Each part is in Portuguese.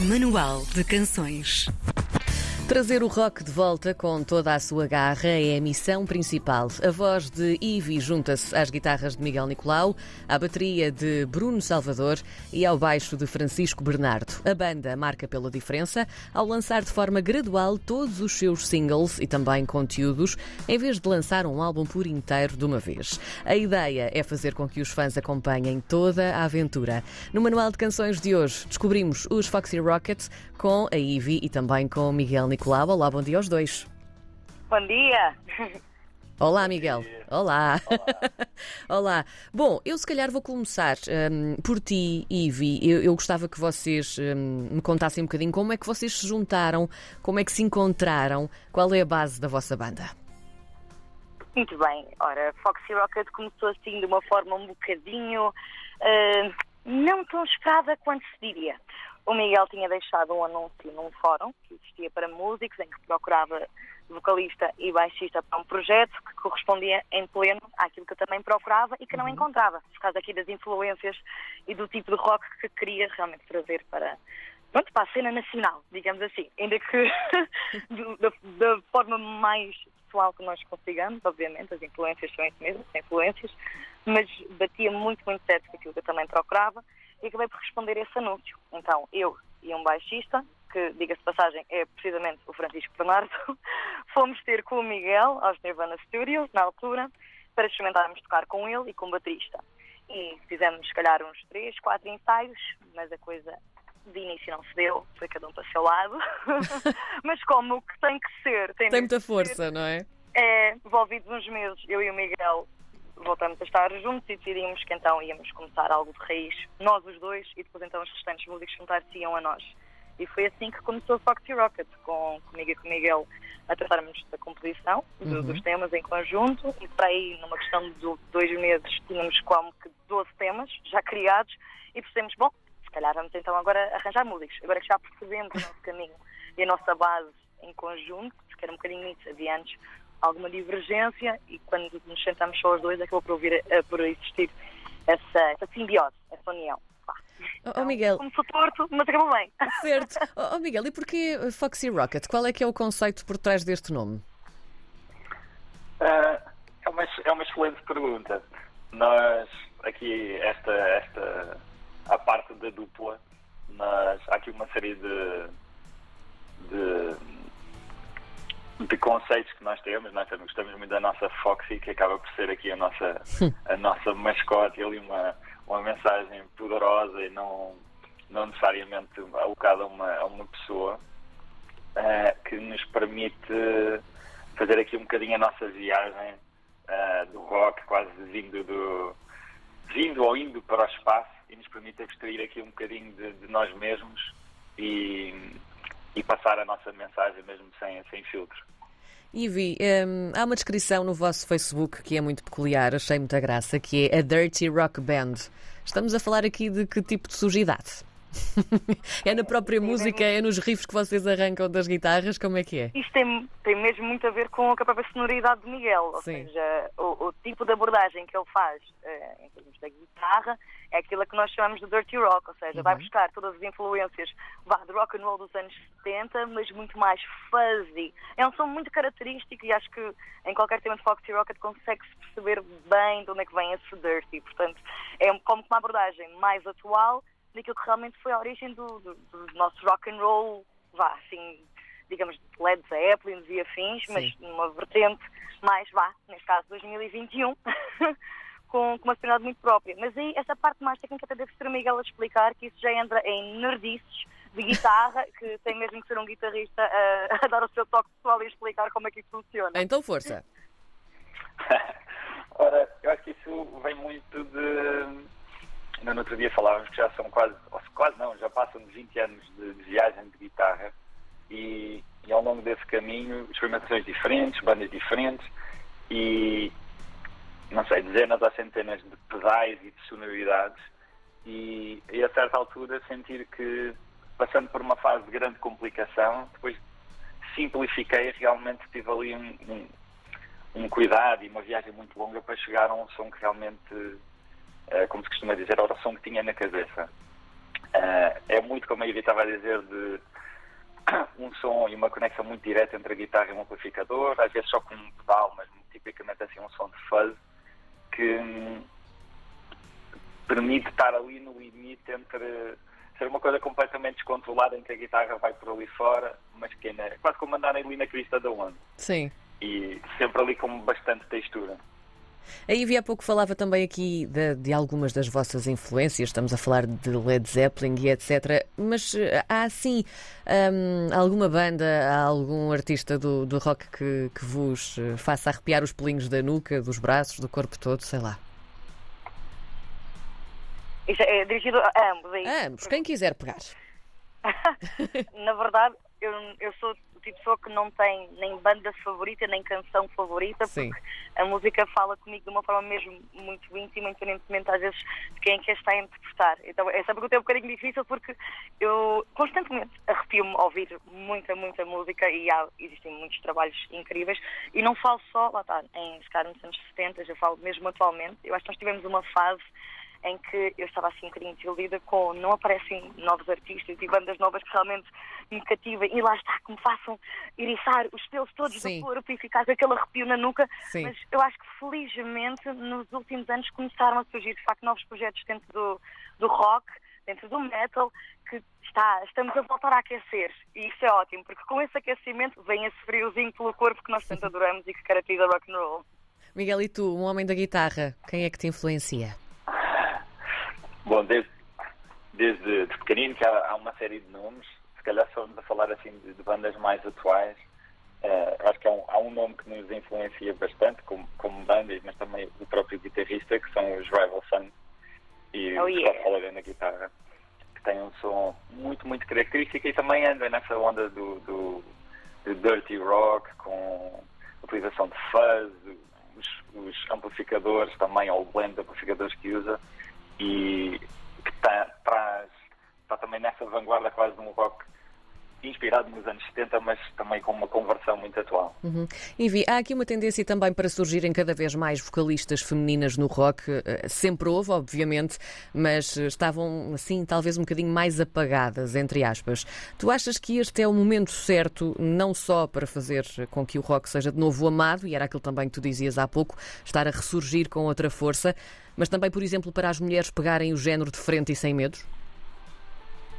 Manual de Canções. Trazer o rock de volta com toda a sua garra é a missão principal. A voz de Ivy junta-se às guitarras de Miguel Nicolau, à bateria de Bruno Salvador e ao baixo de Francisco Bernardo. A banda marca pela diferença ao lançar de forma gradual todos os seus singles e também conteúdos, em vez de lançar um álbum por inteiro de uma vez. A ideia é fazer com que os fãs acompanhem toda a aventura. No Manual de Canções de hoje, descobrimos os Foxy Rockets com a Ivy e também com Miguel Nicolau. Olá, bom dia aos dois. Bom dia. Olá, Miguel. Olá. Olá. Bom, eu se calhar vou começar um, por ti, Ivy. Eu, eu gostava que vocês um, me contassem um bocadinho como é que vocês se juntaram, como é que se encontraram, qual é a base da vossa banda. Muito bem. Ora, Foxy Rocket começou assim de uma forma um bocadinho uh, não tão esperada quanto se diria. O Miguel tinha deixado um anúncio num fórum que existia para músicos, em que procurava vocalista e baixista para um projeto que correspondia em pleno àquilo que eu também procurava e que não uhum. encontrava, por causa aqui das influências e do tipo de rock que queria realmente trazer para, pronto, para a cena nacional, digamos assim. Ainda que da, da, forma mais pessoal que nós consigamos, obviamente, as influências são isso mesmo, são influências, mas batia muito, muito certo com aquilo que eu também procurava e acabei por responder esse anúncio. Então, eu e um baixista, que, diga-se de passagem, é precisamente o Francisco Bernardo, fomos ter com o Miguel aos Nirvana Studios, na altura, para experimentarmos tocar com ele e com o baterista. E fizemos, se calhar, uns três, quatro ensaios, mas a coisa de início não se deu, foi cada um para o seu lado. mas como o que tem que ser. Tem, tem muita força, ser, não é? É, envolvidos uns meses, eu e o Miguel voltamos a estar juntos e decidimos que então íamos começar algo de raiz, nós os dois, e depois então os restantes músicos juntar-se-iam a nós. E foi assim que começou o Foxy Rocket, com, comigo e com o Miguel a tratarmos da composição uhum. dos temas em conjunto, e para aí, numa questão de dois meses, tínhamos como que 12 temas já criados, e percebemos, bom, se calhar vamos então agora arranjar músicos, agora que já percebemos o nosso caminho e a nossa base em conjunto, porque era um bocadinho isso, havia antes alguma divergência e quando nos sentamos só os dois acabou por, ouvir, uh, por existir essa, essa simbiose, essa união. Então, oh, Miguel. Começou torto, mas acabou bem. Certo. Oh, oh, Miguel, e porquê Foxy Rocket? Qual é que é o conceito por trás deste nome? Uh, é, uma, é uma excelente pergunta. Nós, aqui, esta, esta, a parte da dupla, nós, há aqui uma série de, de de conceitos que nós temos, nós gostamos muito da nossa Foxy, que acaba por ser aqui a nossa, a nossa mascote, ali uma, uma mensagem poderosa e não, não necessariamente alocada a uma, a uma pessoa, uh, que nos permite fazer aqui um bocadinho a nossa viagem uh, do rock, quase vindo do vindo ou indo para o espaço e nos permite abstrair aqui um bocadinho de, de nós mesmos e, e passar a nossa mensagem mesmo sem, sem filtro. Ivy, um, há uma descrição no vosso Facebook que é muito peculiar, achei muita graça, que é a Dirty Rock Band. Estamos a falar aqui de que tipo de sujidade? é na própria música, é nos riffs que vocês arrancam das guitarras, como é que é? Isto tem, tem mesmo muito a ver com a própria sonoridade de Miguel, ou Sim. seja, o, o, tipo de abordagem que ele faz uh, em termos da guitarra é aquilo que nós chamamos de dirty rock, ou seja, uhum. vai buscar todas as influências de rock and roll dos anos 70, mas muito mais fuzzy. É um som muito característico e acho que em qualquer tema de Foxy Rocket consegue-se perceber bem de onde é que vem esse dirty. Portanto, é como uma abordagem mais atual daquilo que realmente foi a origem do, do, do nosso rock and roll, vá, assim, digamos, Led Zeppelin e afins, Sim. mas numa vertente mais, vá, neste caso 2021. com, com uma personalidade muito própria. Mas aí, essa parte mais técnica até deve ser o Miguel a explicar, que isso já entra em nerdices de guitarra, que tem mesmo que ser um guitarrista a, a dar o seu toque pessoal e explicar como é que isso funciona. Então, força. Ora, eu acho que isso vem muito de. No outro dia falávamos que já são quase, quase não, já passam de 20 anos de, de viagem de guitarra e, e, ao longo desse caminho, experimentações diferentes, bandas diferentes e, não sei, dezenas ou centenas de pedais e de sonoridades e, e, a certa altura sentir que passando por uma fase de grande complicação, depois simplifiquei realmente tive ali um, um, um cuidado e uma viagem muito longa para chegar a um som que realmente, uh, como se costuma dizer, era o som que tinha na cabeça. Uh, é muito, como a Ivy estava a dizer, de um som e uma conexão muito direta entre a guitarra e o amplificador, às vezes só com um pedal, mas tipicamente assim um som de fuzz, que hum, permite estar ali no limite entre ser uma coisa completamente descontrolada em que a guitarra vai por ali fora, mas que é quase como andar ali na crista da onda. Sim. E sempre ali com bastante textura. A Ivy há pouco falava também aqui de, de, algumas das vossas influências, estamos a falar de Led Zeppelin e etc. Mas eh, há assim um, alguma banda, algum artista do, do rock que, que vos eh, faça arrepiar os pelinhos da nuca, dos braços, do corpo todo, sei lá? Isso é dirigido a ambos, é A ambos, quem quiser pegar. Na verdade, eu, eu sou o tipo de pessoa que não tem nem banda favorita, nem canção favorita, Sim. porque a música fala comigo de uma forma mesmo muito íntima, independentemente às vezes de quem é que a está a interpretar. Então, essa pergunta é um bocadinho difícil porque eu constantemente arrepio-me a ouvir muita, muita música e há, existem muitos trabalhos incríveis. E não falo só, lá está, em ficar nos anos 70, eu falo mesmo atualmente. Eu acho que nós tivemos uma fase em que eu estava assim um bocadinho desiludida com não aparecem novos artistas e bandas novas que realmente me cativem e lá está, que me façam iriçar os pelos todos Sim. do corpo e ficar com aquele arrepio na nuca. Sim. Mas eu acho que felizmente nos últimos anos começaram a surgir de facto novos projetos dentro do, do rock, dentro do metal, que está, estamos a voltar a aquecer e isso é ótimo, porque com esse aquecimento vem esse friozinho pelo corpo que nós tanto adoramos e que caracteriza rock and roll. Miguel, e tu, um homem da guitarra, quem é que te influencia? Bom, desde, desde de pequenino que há, há, uma série de nomes, se calhar só a falar assim de, de bandas mais atuais, uh, acho que há um, há um, nome que nos influencia bastante como, como bandas, mas também o próprio guitarrista, que são os Rival Sons e oh, o yeah. Scott na guitarra, que tem um som muito, muito característico e também anda nessa onda do, do, do dirty rock, com utilização de fuzz, os, os amplificadores também, ou o blend de amplificadores que usa, e nessa vanguarda quase de um rock inspirado nos anos 70, mas também com uma conversão muito atual. Uhum. Envi, há aqui uma tendência também para surgirem cada vez mais vocalistas femininas no rock. Sempre houve, obviamente, mas estavam, assim, talvez um bocadinho mais apagadas, entre aspas. Tu achas que este é o momento certo, não só para fazer com que o rock seja de novo amado, e era aquilo também que tu dizias há pouco, estar a ressurgir com outra força, mas também, por exemplo, para as mulheres pegarem o género de frente e sem medos?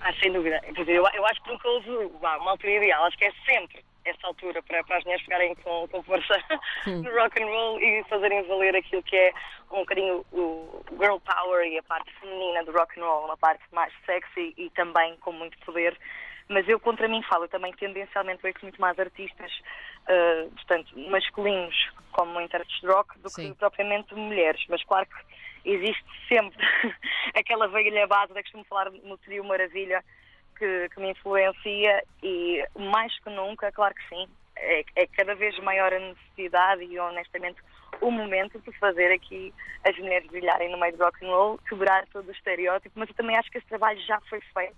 Ah, sem dúvida. Eu, eu acho que nunca houve uma altura ideal. Acho que é sempre essa altura para, para as mulheres pegarem com, com força no rock and roll e fazerem valer aquilo que é um bocadinho o girl power e a parte feminina do rock and roll, uma parte mais sexy e também com muito poder. Mas eu contra mim falo, eu também tendencialmente vejo muito mais artistas, uh, portanto, masculinos como intérpretes de rock do Sim. que propriamente mulheres. Mas claro que existe sempre aquela velha base, eu costumo falar no trio Maravilha, que, que, me influencia e mais que nunca, claro que sim, é, é, cada vez maior a necessidade e honestamente o momento de fazer aqui as mulheres brilharem no meio do rock and roll, quebrar todo o estereótipo, mas eu também acho que esse trabalho já foi feito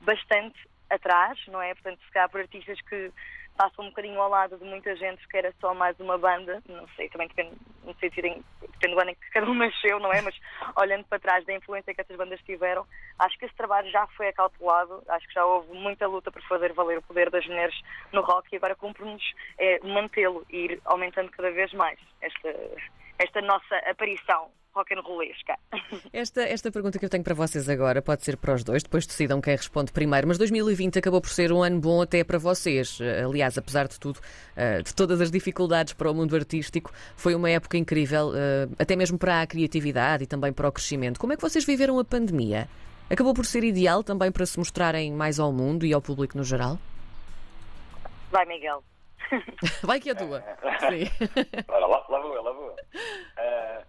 bastante atrás, não é? Portanto, se calhar por artistas que passam um bocadinho ao lado de muita gente que era só mais uma banda, não sei, também depende, no sentido em, depende do ano em que cada um nasceu, não é? Mas olhando para trás da influência que essas bandas tiveram, acho que esse trabalho já foi acautelado, acho que já houve muita luta por fazer valer o poder das mulheres no rock e agora cumpre-nos é, mantê-lo e ir aumentando cada vez mais esta, esta nossa aparição rock and rollesca. Esta, esta pergunta que eu tenho para vocês agora pode ser para os dois, depois decidam quem responde primeiro, mas 2020 acabou por ser um ano bom até para vocês. Aliás, apesar de tudo, de todas as dificuldades para o mundo artístico, foi uma época incrível, até mesmo para a criatividade e também para o crescimento. Como é que vocês viveram a pandemia? Acabou por ser ideal também para se mostrarem mais ao mundo e ao público no geral? Vai, Miguel. Vai que é tua. Sim. Ora, lá, lá vou eu, lá vou eu. Uh,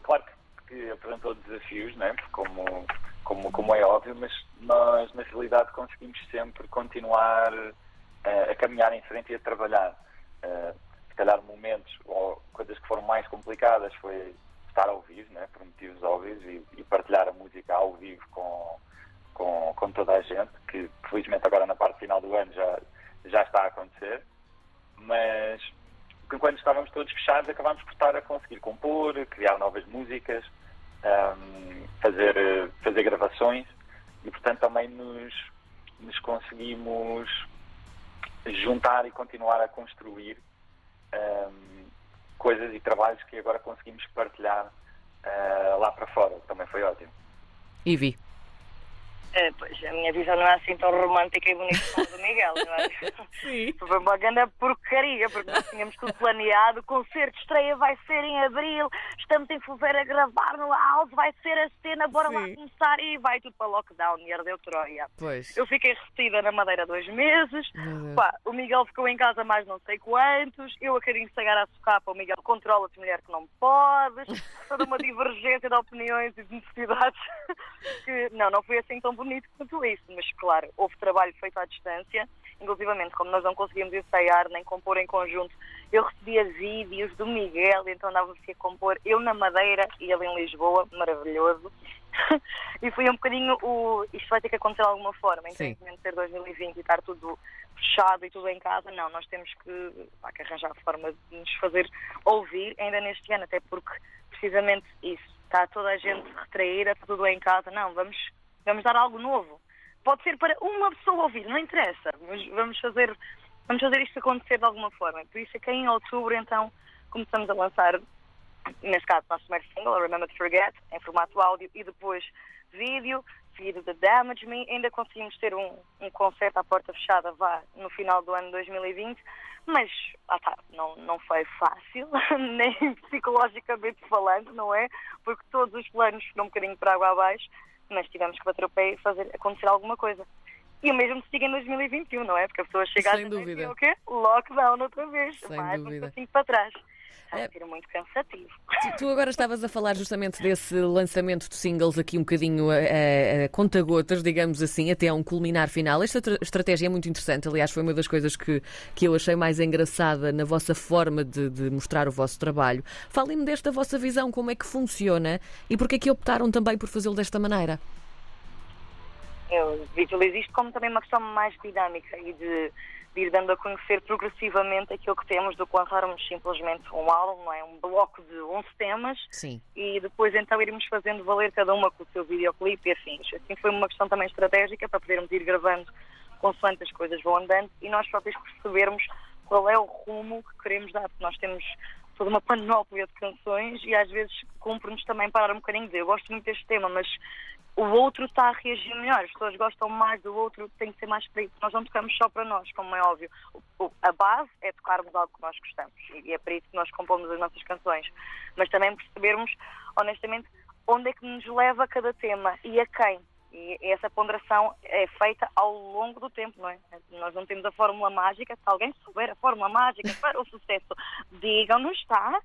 claro que apresentou desafios, né? como, como, como é óbvio, mas nós, na realidade, conseguimos sempre continuar uh, a caminhar em frente e a trabalhar. Uh, se calhar momentos ou coisas que foram mais complicadas foi estar ao vivo, né? por motivos óbvios, e, e partilhar a música ao vivo com, com, com toda a gente, que felizmente agora na parte final do ano já, já está a acontecer. Mas quando estávamos todos fechados, acabámos por estar a conseguir compor, criar novas músicas, um, fazer, fazer gravações e portanto também nos, nos conseguimos juntar e continuar a construir um, coisas e trabalhos que agora conseguimos partilhar uh, lá para fora, também foi ótimo. Ivi. É, pois, a minha visão não é assim tão romântica e bonita como a do Miguel, não é? Sim. Foi uma grande porcaria, porque nós tínhamos tudo planeado. O concerto de estreia vai ser em abril, estamos em fevereiro a gravar no house, vai ser a cena, bora Sim. lá começar e vai tudo para lockdown e ardeu Troia. Pois. Eu fiquei retida na Madeira dois meses. Pá, o Miguel ficou em casa mais não sei quantos, eu a querer sagar a socapa, o Miguel controla-te mulher que não podes, toda uma divergência de opiniões e de necessidades que não, não foi assim tão bonito quanto isso, mas claro, houve trabalho feito à distância, inclusivamente como nós não conseguimos ensaiar nem compor em conjunto, eu recebia vídeos do Miguel, então andava-se a compor, eu na Madeira e ele em Lisboa, maravilhoso. e foi um bocadinho o. Isto vai ter que acontecer de alguma forma, independentemente de ser 2020 e estar tudo fechado e tudo em casa, não, nós temos que, pá, que arranjar forma de nos fazer ouvir ainda neste ano, até porque precisamente isso, está toda a gente retraída, está tudo em casa, não, vamos, vamos dar algo novo. Pode ser para uma pessoa ouvir, não interessa, mas vamos fazer, vamos fazer isto acontecer de alguma forma. Por isso é que em outubro, então, começamos a lançar nesse caso, o nosso primeiro single, Remember to Forget, em formato áudio e depois vídeo, seguido de Damage Me. Ainda conseguimos ter um, um concerto à porta fechada vá, no final do ano 2020, mas ah, tá, não, não foi fácil, nem psicologicamente falando, não é? Porque todos os planos foram um bocadinho para água abaixo, mas tivemos que bater o pé e fazer acontecer alguma coisa. E o mesmo se siga em 2021, não é? Porque a pessoa chega Sem a dúvida. e o quê? Lockdown outra vez. Sem mais dúvida. um passinho para trás. É. ser muito cansativo. Tu, tu agora estavas a falar justamente desse lançamento de singles aqui um bocadinho a, a, a conta-gotas, digamos assim, até a um culminar final. Esta tra- estratégia é muito interessante, aliás, foi uma das coisas que, que eu achei mais engraçada na vossa forma de, de mostrar o vosso trabalho. Falem-me desta vossa visão, como é que funciona e porque é que optaram também por fazê-lo desta maneira. Eu visualizo isto como também uma questão mais dinâmica e de, de ir dando a conhecer progressivamente aquilo que temos do que lançarmos simplesmente um álbum, não é? Um bloco de 11 temas Sim. e depois então irmos fazendo valer cada uma com o seu videoclipe e afins. Assim foi uma questão também estratégica para podermos ir gravando consoante as coisas vão andando e nós próprios percebermos qual é o rumo que queremos dar, porque nós temos toda uma panóplia de canções e às vezes cumpre-nos também parar um bocadinho de eu gosto muito deste tema, mas o outro está a reagir melhor, as pessoas gostam mais do outro, tem que ser mais para isso. Nós não tocamos só para nós, como é óbvio. A base é tocarmos algo que nós gostamos e é para isso que nós compomos as nossas canções. Mas também percebermos, honestamente, onde é que nos leva cada tema e a quem. E essa ponderação é feita ao longo do tempo, não é? Nós não temos a fórmula mágica. Se alguém souber a fórmula mágica para o sucesso, digam-nos, está?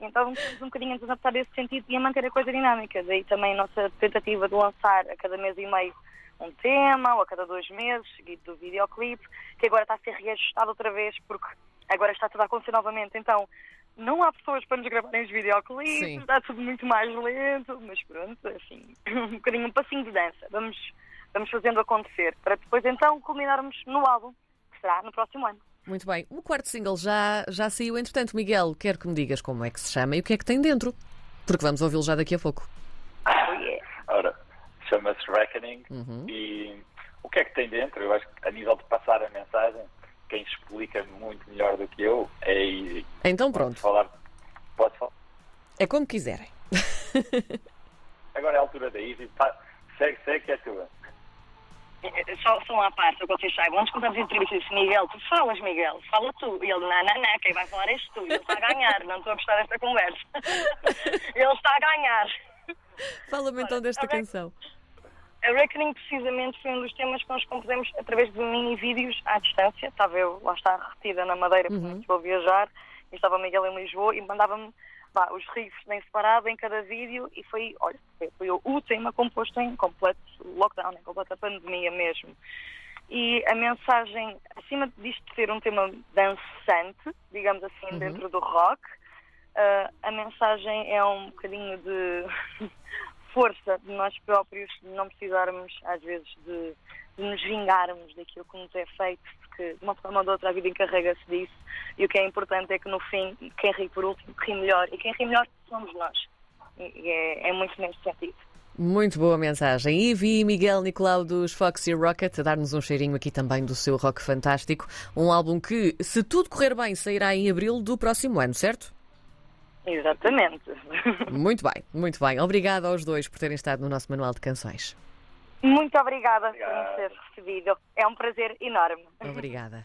Então temos um bocadinho a nos adaptar nesse sentido e a manter a coisa dinâmica. Daí também a nossa tentativa de lançar a cada mês e meio um tema, ou a cada dois meses, seguido do videoclipe, que agora está a ser reajustado outra vez, porque agora está tudo a acontecer novamente. Então não há pessoas para nos gravarem os Sim. videoclipes, está tudo muito mais lento, mas pronto, assim, um bocadinho um passinho de dança. Vamos, vamos fazendo acontecer, para depois então culminarmos no álbum, que será no próximo ano. Muito bem. O quarto single já, já saiu, entretanto. Miguel, quero que me digas como é que se chama e o que é que tem dentro. Porque vamos ouvi-lo já daqui a pouco. Oh, yeah. Ora, chama-se Reckoning Uhum. e o que é que tem dentro? Eu acho que a nível de passar a mensagem, quem explica muito melhor do que eu é. Então pronto. falar? Posso falar? É como quiserem. Agora é a altura da Easy. Pá, segue, segue que é tua. Só, só uma parte, para que vocês saibam. Antes contamos entrevistas, disse Miguel, tu falas, Miguel, fala tu. E ele, não, não, não, quem vai falar és tu. Ele está a ganhar, não estou a gostar desta conversa. ele está a ganhar. Fala-me então desta canção. A Reckoning, precisamente, foi um dos temas que nós compusemos através de mini-vídeos à distância. Estava eu, lá está, retida na Madeira, porque Uhum. estou a viajar, e estava Miguel em Lisboa, e mandava-me os riffs em separado em cada vídeo, e foi, olha, foi, foi o tema composto em completo lockdown, em completa pandemia mesmo. E a mensagem, acima disto ser um tema dançante, digamos assim, Uhum. dentro do rock, ah, a mensagem é um bocadinho de força de nós próprios, não precisarmos, às vezes, de, de nos vingarmos daquilo que nos é feito, porque de uma forma ou de outra a vida encarrega-se disso. E o que é importante é que, no fim, quem ri por último ri melhor. E quem ri melhor somos nós. E, é, é muito nesse sentido. Muito boa mensagem. E Miguel Nicolau dos Foxy Rocket a dar-nos um cheirinho aqui também do seu rock fantástico. Um álbum que, se tudo correr bem, sairá em abril do próximo ano, certo? Exatamente. Muito bem, muito bem. Obrigada aos dois por terem estado no nosso Manual de Canções. Muito obrigada por Obrigado. me ter recebido. É um prazer enorme. Obrigada.